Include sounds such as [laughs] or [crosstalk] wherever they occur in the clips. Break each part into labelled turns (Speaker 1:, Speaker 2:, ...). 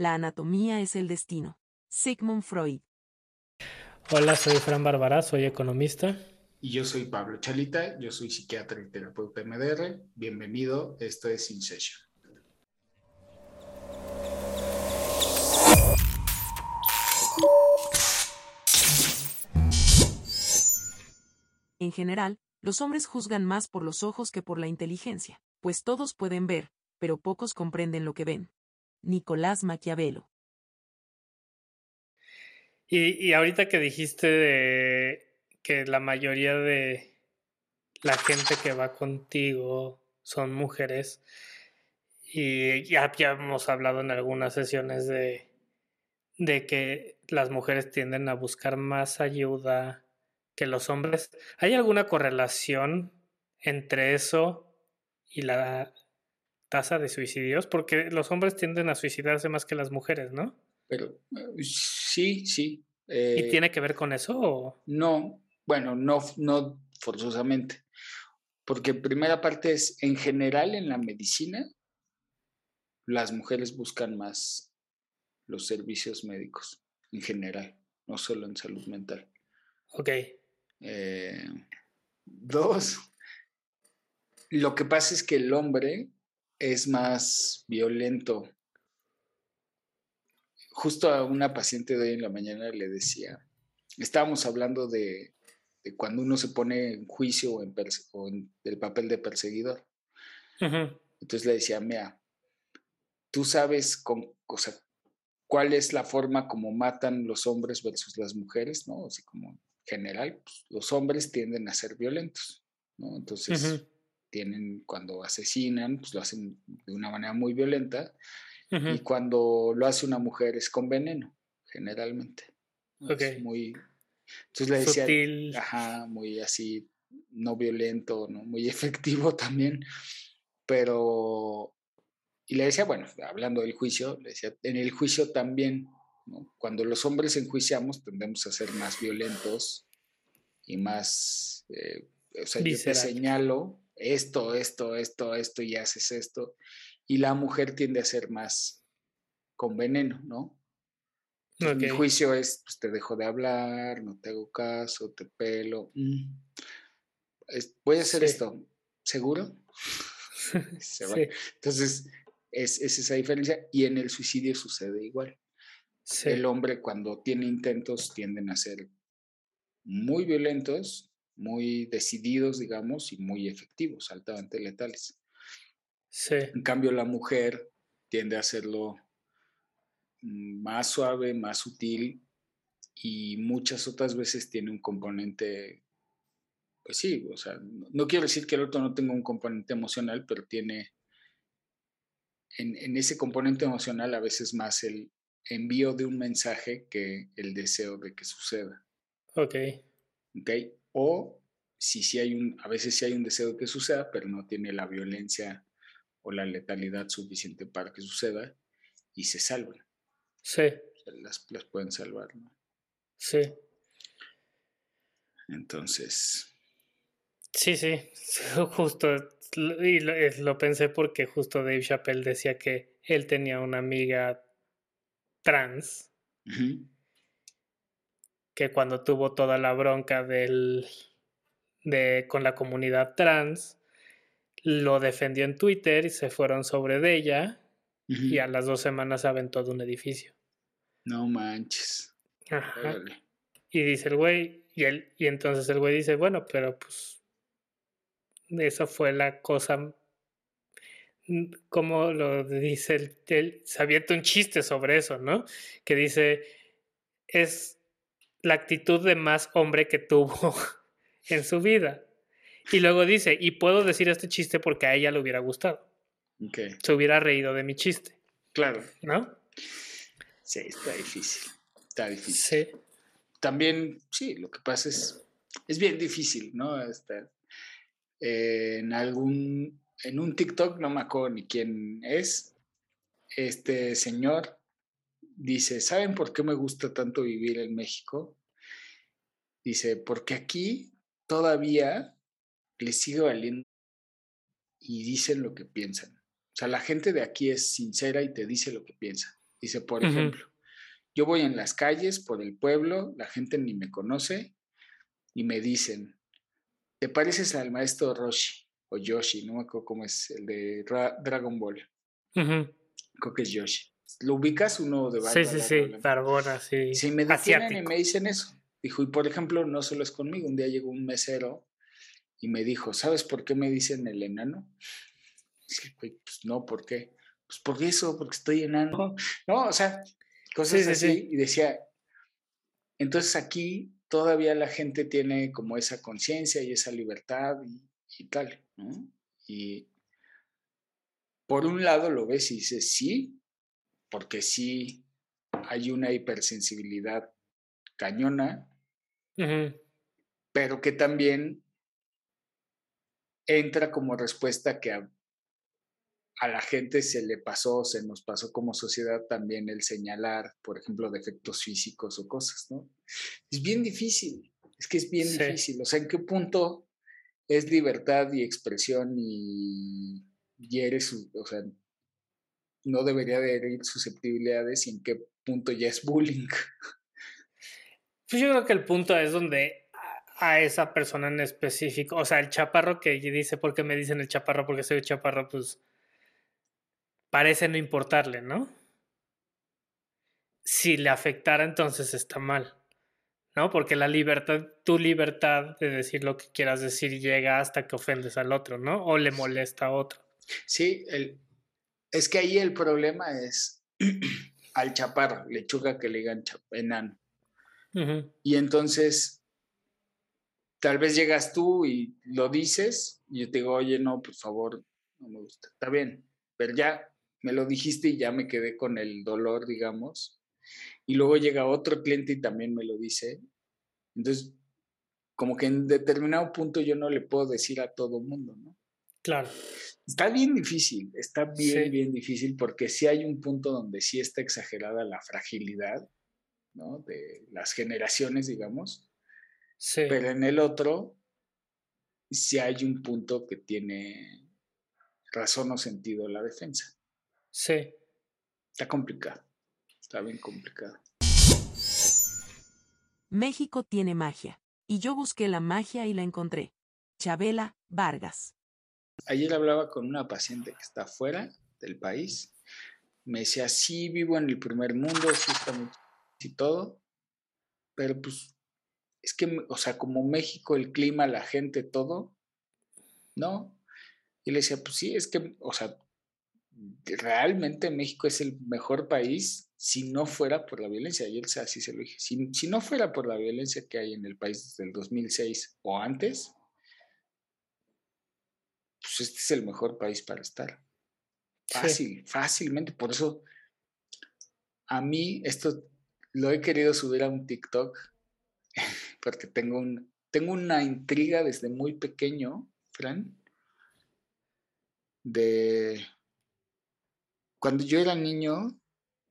Speaker 1: La anatomía es el destino. Sigmund Freud.
Speaker 2: Hola, soy Fran Bárbara, soy economista.
Speaker 3: Y yo soy Pablo Chalita, yo soy psiquiatra y terapeuta MDR. Bienvenido, esto es In Session.
Speaker 1: En general, los hombres juzgan más por los ojos que por la inteligencia, pues todos pueden ver, pero pocos comprenden lo que ven. Nicolás Maquiavelo.
Speaker 2: Y, ahorita que dijiste de que la mayoría de la gente que va contigo son mujeres, y ya, ya hemos hablado en algunas sesiones de, de que las mujeres tienden a buscar más ayuda que los hombres. ¿Hay alguna correlación entre eso y la tasa de suicidios? Porque los hombres tienden a suicidarse más que las mujeres, ¿no?
Speaker 3: Pero eh, sí, sí.
Speaker 2: ¿Y eh, tiene que ver con eso?
Speaker 3: No, bueno, no, no forzosamente. Porque primera parte es, en general en la medicina, las mujeres buscan más los servicios médicos, en general, no solo en salud mental.
Speaker 2: Ok.
Speaker 3: Eh, dos, lo que pasa es que el hombre es más violento. Justo a una paciente de hoy en la mañana le decía, estábamos hablando de, cuando uno se pone en juicio o en, el papel de perseguidor. Entonces le decía, mira, tú sabes con, cuál es la forma como matan los hombres versus las mujeres, ¿no? Así como general, pues, los hombres tienden a ser violentos, ¿no? Entonces, tienen, cuando asesinan, pues lo hacen de una manera muy violenta, y cuando lo hace una mujer es con veneno, generalmente. Es muy... Entonces le decía, ajá, muy así, no violento, ¿no? Muy [laughs] efectivo también, pero... Y le decía, bueno, hablando del juicio, le decía, en el juicio también cuando los hombres enjuiciamos tendemos a ser más violentos y más, eh, o sea, yo te señalo esto, esto, esto, esto y haces esto. Y la mujer tiende a ser más con veneno, ¿no? Mi juicio es, pues te dejo de hablar, no te hago caso, te pelo. Mm. voy a hacer esto, ¿seguro? [laughs] Entonces, es, es, esa diferencia. Y en el suicidio sucede igual. El hombre cuando tiene intentos tienden a ser muy violentos, muy decididos, digamos, y muy efectivos, altamente letales. En cambio, la mujer tiende a hacerlo más suave, más sutil y muchas otras veces tiene un componente, pues sí, o sea, no, quiero decir que el otro no tenga un componente emocional, pero tiene en, en ese componente emocional a veces más el, envío de un mensaje que el deseo de que suceda.
Speaker 2: Ok.
Speaker 3: Ok. O si sí hay un, a veces sí hay un deseo de que suceda, pero no tiene la violencia o la letalidad suficiente para que suceda y se salvan.
Speaker 2: Sí.
Speaker 3: las, las pueden salvar, ¿no?
Speaker 2: Sí.
Speaker 3: Entonces.
Speaker 2: Sí, sí, [laughs] justo, y lo, lo, pensé porque justo Dave Chappelle decía que él tenía una amiga trans, que cuando tuvo toda la bronca del, de, con la comunidad trans, lo defendió en Twitter y se fueron sobre de ella y a las dos semanas todo un edificio.
Speaker 3: No manches.
Speaker 2: Y dice el güey, y, él, y entonces el güey dice, bueno, pero pues esa fue la cosa como lo dice el, el, se abierta un chiste sobre eso, ¿no? Que dice, es la actitud de más hombre que tuvo [laughs] en su vida. Y luego dice, y puedo decir este chiste porque a ella le hubiera gustado. Se hubiera reído de mi chiste.
Speaker 3: Claro.
Speaker 2: ¿No?
Speaker 3: Sí, está difícil. Está difícil. Sí. También, sí, lo que pasa es, es bien difícil, ¿no? Está, eh, en algún en un TikTok, no me acuerdo ni quién es, este señor dice, ¿saben por qué me gusta tanto vivir en México? Dice, porque aquí todavía le sigue valiendo y dicen lo que piensan. O sea, la gente de aquí es sincera y te dice lo que piensa. Dice, por ejemplo, yo voy en las calles, por el pueblo, la gente ni me conoce y me dicen, ¿te pareces al maestro Roshi o Yoshi? No me acuerdo cómo es, el de Dragon Ball. Creo que es Yoshi. ¿Lo ubicas uno de
Speaker 2: Sí, sí, sí, Barbona, sí.
Speaker 3: Si me detienen y me dicen eso. Dijo, y por ejemplo, no solo es conmigo, un día llegó un mesero y me dijo, ¿sabes por qué me dicen el enano? pues no, ¿por qué? Pues por eso, porque estoy enano. [laughs] No, o sea, cosas así. Y decía, entonces aquí todavía la gente tiene como esa conciencia y esa libertad y, tal, ¿no? Y por un lado lo ves y dices, sí, porque sí hay una hipersensibilidad cañona, pero que también entra como respuesta que a, a, la gente se le pasó, se nos pasó como sociedad también el señalar, por ejemplo, defectos físicos o cosas, ¿no? Es bien difícil, es que es bien difícil, o sea, ¿en qué punto es libertad y expresión y, y eres, o sea, no debería de herir susceptibilidades y en qué punto ya es bullying?
Speaker 2: Pues yo creo que el punto es donde a esa persona en específico, o sea, el chaparro que dice, ¿por qué me dicen el chaparro? Porque soy chaparro, pues parece no importarle, ¿no? Si le afectara, entonces está mal, ¿no? Porque la libertad, tu libertad de decir lo que quieras decir llega hasta que ofendes al otro, ¿no? O le molesta a otro.
Speaker 3: Sí, el, es que ahí el problema es [clears throat] al chaparro, lechuga que le digan enano. Y entonces, tal vez llegas tú y lo dices, y yo te digo, oye, no, por favor, no me gusta. Está bien, pero ya me lo dijiste y ya me quedé con el dolor, digamos. Y luego llega otro cliente y también me lo dice. Entonces, como que en determinado punto yo no le puedo decir a todo mundo, ¿no?
Speaker 2: Claro.
Speaker 3: Está bien difícil, está bien, bien difícil, porque sí hay un punto donde sí está exagerada la fragilidad de las generaciones, digamos. Pero en el otro, sí hay un punto que tiene razón o sentido la defensa.
Speaker 2: Sí.
Speaker 3: Está complicado. Está bien complicado.
Speaker 1: México tiene magia. Y yo busqué la magia y la encontré. Chabela Vargas.
Speaker 3: Ayer hablaba con una paciente que está fuera del país. Me decía, sí, vivo en el primer mundo, sí está muy y todo, pero pues es que, o sea, como México, el clima, la gente, todo, ¿no? Y le decía, pues sí, es que, o sea, realmente México es el mejor país si no fuera por la violencia. Y él así se lo dije. Si, si, no fuera por la violencia que hay en el país desde el 2006 o antes, pues este es el mejor país para estar. Fácil, fácilmente. Por eso, a mí esto lo he querido subir a un TikTok [laughs] porque tengo, un, tengo una intriga desde muy pequeño, Fran, de cuando yo era niño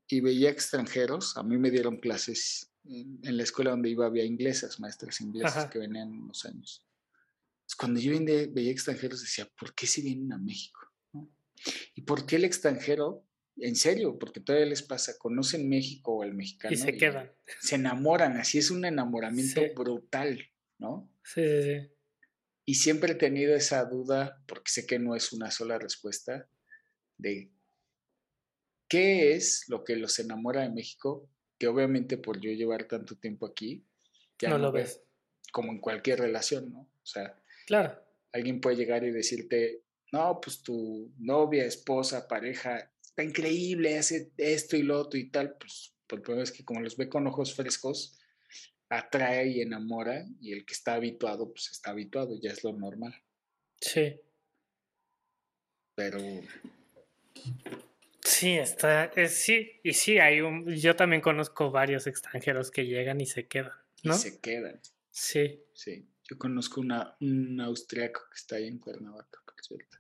Speaker 3: y veía extranjeros, a mí me dieron clases en, la escuela donde iba, había inglesas, maestras inglesas que venían unos años. Cuando yo veía extranjeros decía, ¿por qué si vienen a México? ¿Y por qué el extranero en serio, porque todavía les pasa, conocen México o el mexicano.
Speaker 2: Y se quedan.
Speaker 3: Se enamoran, así es un enamoramiento brutal, ¿no?
Speaker 2: Sí, sí, sí.
Speaker 3: Y siempre he tenido esa duda, porque sé que no es una sola respuesta, de qué es lo que los enamora de México, que obviamente por yo llevar tanto tiempo aquí,
Speaker 2: ya no, lo ves.
Speaker 3: Como en cualquier relación, ¿no? O sea,
Speaker 2: claro.
Speaker 3: alguien puede llegar y decirte, no, pues tu novia, esposa, pareja increíble, hace esto y lo otro y tal, pues por problema es que como los ve con ojos frescos, atrae y enamora y el que está habituado, pues está habituado, ya es lo normal.
Speaker 2: Sí.
Speaker 3: Pero...
Speaker 2: Sí, está, es, sí, y sí, hay un, yo también conozco varios extranjeros que llegan y se quedan, ¿no?
Speaker 3: Y se quedan.
Speaker 2: Sí.
Speaker 3: Sí, yo conozco una, un austriaco que está ahí en Cuernavaca, por cierto.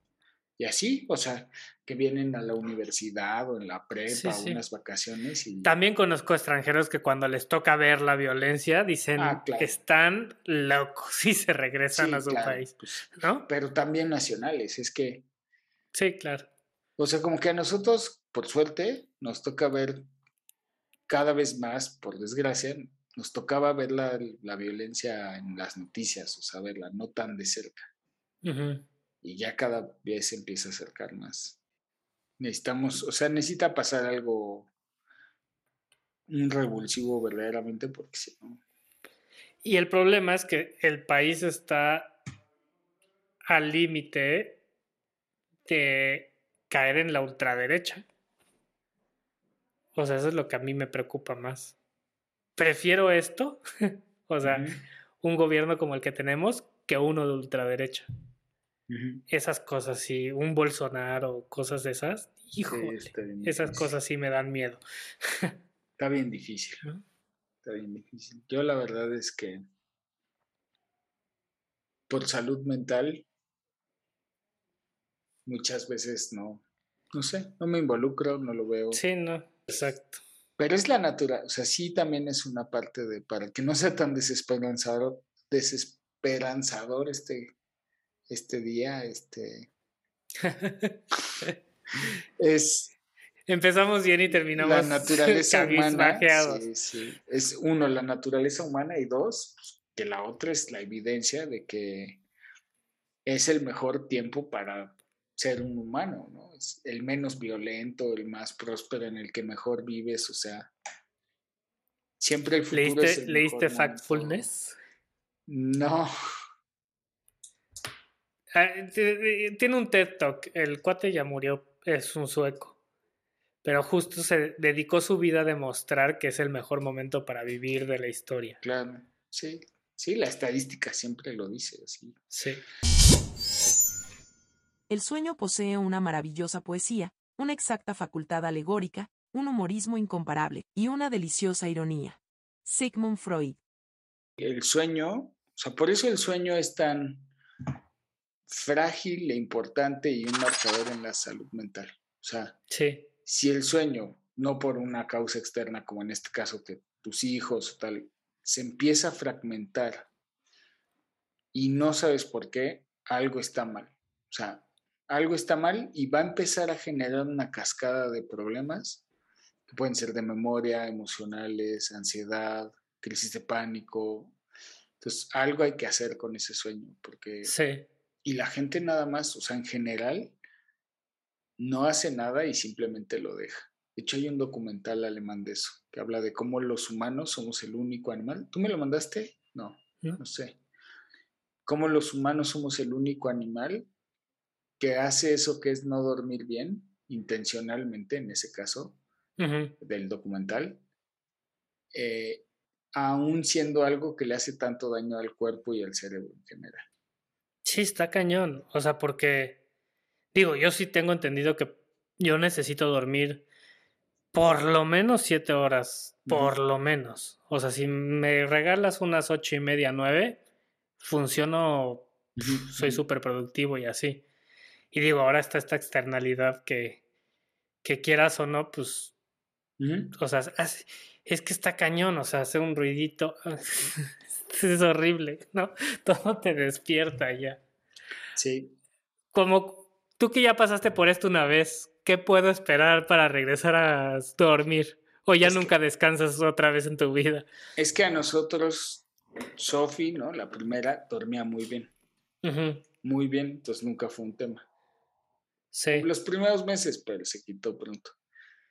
Speaker 3: Y así, o sea, que vienen a la universidad o en la prepa o unas vacaciones. Y...
Speaker 2: También conozco extranjeros que cuando les toca ver la violencia dicen ah, están locos [laughs] y se regresan a su país. Pues, ¿no?
Speaker 3: Pero también nacionales, es que.
Speaker 2: Sí, claro.
Speaker 3: O sea, como que a nosotros, por suerte, nos toca ver cada vez más, por desgracia, nos tocaba ver la, violencia en las noticias, o sea, verla no tan de cerca. Y ya cada vez se empieza a acercar más. Necesitamos, o sea, necesita pasar algo, un revulsivo verdaderamente, porque si no.
Speaker 2: Y el problema es que el país está al límite de caer en la ultraderecha. O sea, eso es lo que a mí me preocupa más. Prefiero esto, [laughs] o sea, un gobierno como el que tenemos, que uno de ultraderecha. Esas cosas, sí, un Bolsonaro, cosas de esas, híjole, esas cosas sí me dan miedo. [laughs]
Speaker 3: Está bien difícil. Está bien difícil. Yo la verdad es que por salud mental muchas veces no, no sé, no me involucro, no lo veo.
Speaker 2: Sí, no, exacto.
Speaker 3: Pero es la naturaleza, o sea, sí también es una parte de, para que no sea tan desesperanzador, desesperanzador este, este día, este... [laughs] es...
Speaker 2: Empezamos bien y terminamos
Speaker 3: la naturaleza humana. Sí, sí. Es uno, la naturaleza humana y dos, que la otra es la evidencia de que es el mejor tiempo para ser un humano, ¿no? Es el menos violento, el más próspero, en el que mejor vives, o sea, siempre el futuro
Speaker 2: ¿Leíste, ¿leíste Factfulness?
Speaker 3: No.
Speaker 2: Ah, tiene un TED Talk, el cuate ya murió, es un sueco, pero justo se dedicó su vida a demostrar que es el mejor momento para vivir de la historia.
Speaker 3: Claro, sí, sí, la estadística siempre lo dice, así.
Speaker 2: Sí.
Speaker 1: El sueño posee una maravillosa poesía, una exacta facultad alegórica, un humorismo incomparable y una deliciosa ironía. Sigmund Freud.
Speaker 3: El sueño, o sea, por eso el sueño es tan frágil e importante y un marcador en la salud mental. O sea, si el sueño, no por una causa externa como en este caso que tus hijos o tal, se empieza a fragmentar y no sabes por qué, algo está mal. O sea, algo está mal y va a empezar a generar una cascada de problemas que pueden ser de memoria, emocionales, ansiedad, crisis de pánico. Entonces, algo hay que hacer con ese sueño, porque...
Speaker 2: Sí.
Speaker 3: Y la gente nada más, o sea, en general, no hace nada y simplemente lo deja. De hecho, hay un documental alemán de eso, que habla de cómo los humanos somos el único animal. ¿Tú me lo mandaste? No, no, no sé. Cómo los humanos somos el único animal que hace eso que es no dormir bien, intencionalmente en ese caso, del documental, eh, aún siendo algo que le hace tanto daño al cuerpo y al cerebro en general.
Speaker 2: Sí, está cañón. O sea, porque, digo, yo sí tengo entendido que yo necesito dormir por lo menos siete horas, por lo menos. O sea, si me regalas unas ocho y media, nueve, funciono, soy súper productivo y así. Y digo, ahora está esta externalidad que, que quieras o no, pues, o sea, es que está cañón, o sea, hace un ruidito, [laughs] es horrible, ¿no? [laughs] Todo te despierta ya.
Speaker 3: Sí.
Speaker 2: Como tú que ya pasaste por esto una vez, ¿qué puedo esperar para regresar a dormir? ¿O ya nunca descansas otra vez en tu vida?
Speaker 3: Es que a nosotros, Sophie, ¿no? La primera, dormía muy bien. Muy bien, entonces nunca fue un tema.
Speaker 2: Sí.
Speaker 3: Los primeros meses, pero se quitó pronto.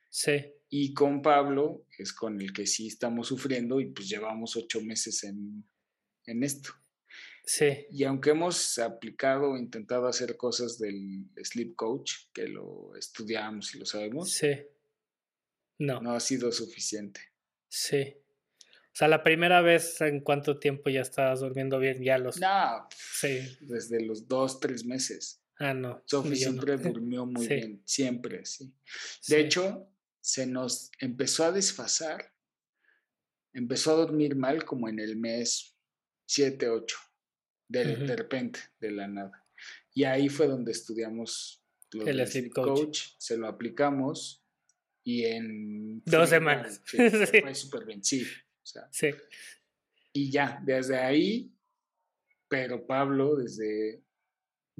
Speaker 2: Sí.
Speaker 3: Y con Pablo, es con el que sí estamos sufriendo, y pues llevamos ocho meses en, en esto.
Speaker 2: Sí.
Speaker 3: Y aunque hemos aplicado o intentado hacer cosas del sleep coach, que lo estudiamos y lo sabemos,
Speaker 2: sí. No.
Speaker 3: No ha sido suficiente.
Speaker 2: Sí. O sea, la primera vez, ¿en cuánto tiempo ya estabas durmiendo bien? Ya los.
Speaker 3: No. Sí. Desde los dos, tres meses.
Speaker 2: Ah, no.
Speaker 3: Sophie siempre [laughs] durmió muy bien, siempre, sí. De hecho, se nos empezó a desfasar, empezó a dormir mal como en el mes 7, 8, de, de repente, de la nada. Y ahí fue donde estudiamos
Speaker 2: el sleep coach.
Speaker 3: se lo aplicamos y en...
Speaker 2: Dos semanas. [laughs]
Speaker 3: fue súper bien, sí.
Speaker 2: sí.
Speaker 3: Y ya, desde ahí, pero Pablo, desde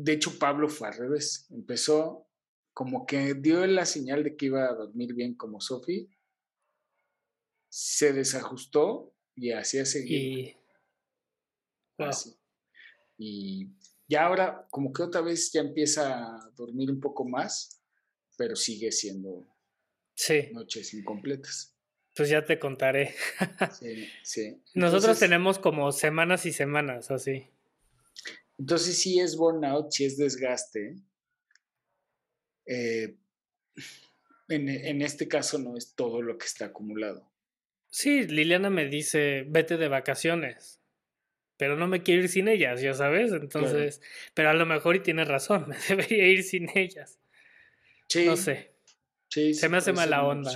Speaker 3: de hecho, Pablo fue al revés. Empezó como que dio la señal de que iba a dormir bien como Sophie. se desajustó y así a seguir. Y... Y ya ahora, como que otra vez ya empieza a dormir un poco más, pero sigue siendo noches incompletas.
Speaker 2: Pues ya te contaré. sí, sí. [laughs] Nosotros tenemos como semanas y semanas así.
Speaker 3: Entonces sí es burnout, sí es desgaste. Eh, en, en, este caso no es todo lo que está acumulado.
Speaker 2: Sí, Liliana me dice, vete de vacaciones, pero no me quiero ir sin ellas, ya sabes, entonces, pero a lo mejor y tienes razón, [laughs] me debería ir sin ellas. Sí. No sé. Sí, Se me hace mala onda.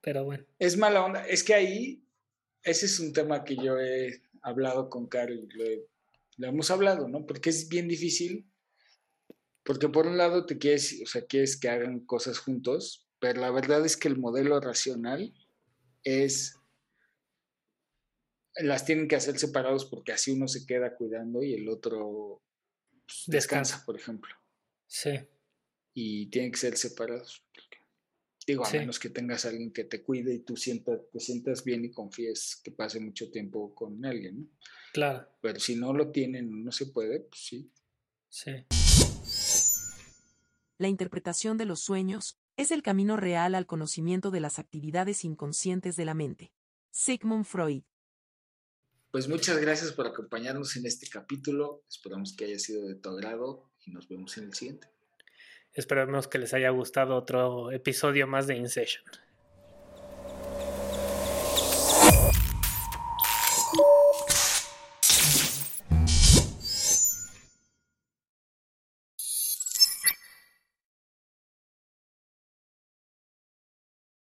Speaker 2: Pero bueno.
Speaker 3: Es mala onda. Es que ahí, ese es un tema que yo he hablado con Carol, lo, lo hemos hablado, ¿no? Porque es bien difícil porque por un lado te quieres, o sea, quieres que hagan cosas juntos, pero la verdad es que el modelo racional es las tienen que hacer separados porque así uno se queda cuidando y el otro pues, descansa, por ejemplo. Sí. Y tienen que ser separados. Digo, a menos que tengas a alguien que te cuide y tú sientas, te sientas bien y confíes que pase mucho tiempo con alguien, ¿no? Claro. Pero si no lo tienen, no se puede, pues sí. Sí.
Speaker 1: La interpretación de los sueños es el camino real al conocimiento de las actividades inconscientes de la mente. Sigmund Freud.
Speaker 3: Pues muchas gracias por acompañarnos en este capítulo. Esperamos que haya sido de tu agrado y nos vemos en el siguiente.
Speaker 2: Esperamos que les haya gustado otro episodio más de InSession.